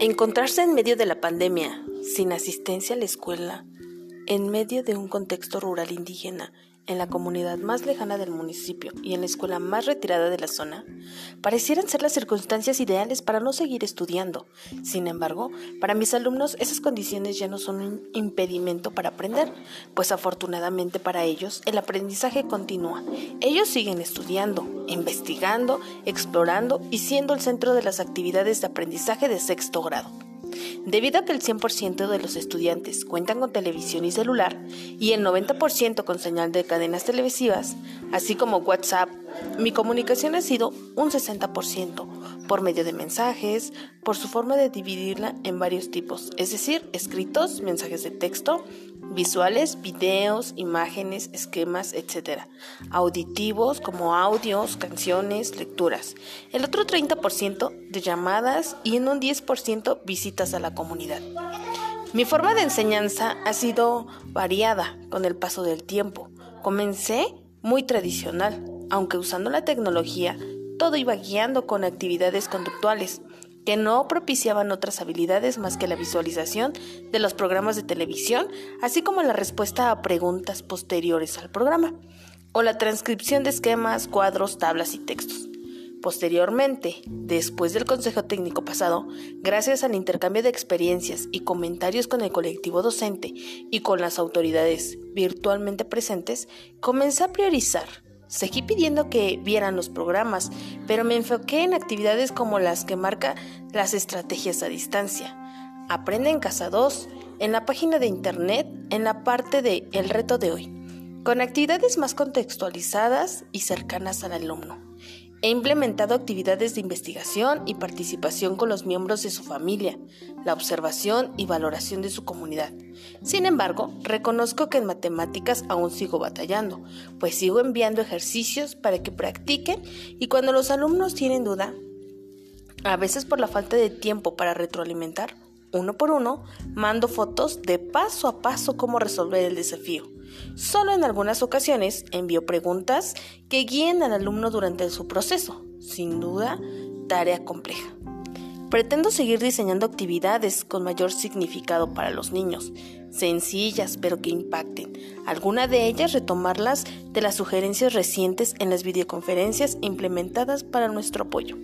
Encontrarse en medio de la pandemia, sin asistencia a la escuela, en medio de un contexto rural indígena, en la comunidad más lejana del municipio y en la escuela más retirada de la zona, parecieran ser las circunstancias ideales para no seguir estudiando. Sin embargo, para mis alumnos esas condiciones ya no son un impedimento para aprender, pues afortunadamente para ellos el aprendizaje continúa. Ellos siguen estudiando, investigando, explorando y siendo el centro de las actividades de aprendizaje de sexto grado. Debido a que el 100% de los estudiantes cuentan con televisión y celular y el 90% con señal de cadenas televisivas, así como WhatsApp, mi comunicación ha sido un 60% por medio de mensajes, por su forma de dividirla en varios tipos, es decir, escritos, mensajes de texto, visuales, videos, imágenes, esquemas, etc. Auditivos como audios, canciones, lecturas. El otro 30% de llamadas y en un 10% visitas a la comunidad. Mi forma de enseñanza ha sido variada con el paso del tiempo. Comencé muy tradicional, aunque usando la tecnología, todo iba guiando con actividades conductuales que no propiciaban otras habilidades más que la visualización de los programas de televisión, así como la respuesta a preguntas posteriores al programa, o la transcripción de esquemas, cuadros, tablas y textos. Posteriormente, después del Consejo Técnico pasado, gracias al intercambio de experiencias y comentarios con el colectivo docente y con las autoridades virtualmente presentes, comencé a priorizar Seguí pidiendo que vieran los programas, pero me enfoqué en actividades como las que marca las estrategias a distancia. Aprende en Casa 2, en la página de internet, en la parte de El reto de hoy, con actividades más contextualizadas y cercanas al alumno. He implementado actividades de investigación y participación con los miembros de su familia, la observación y valoración de su comunidad. Sin embargo, reconozco que en matemáticas aún sigo batallando, pues sigo enviando ejercicios para que practiquen y cuando los alumnos tienen duda, a veces por la falta de tiempo para retroalimentar, uno por uno, mando fotos de paso a paso cómo resolver el desafío. Solo en algunas ocasiones envío preguntas que guíen al alumno durante su proceso. Sin duda, tarea compleja. Pretendo seguir diseñando actividades con mayor significado para los niños, sencillas pero que impacten. Alguna de ellas retomarlas de las sugerencias recientes en las videoconferencias implementadas para nuestro apoyo.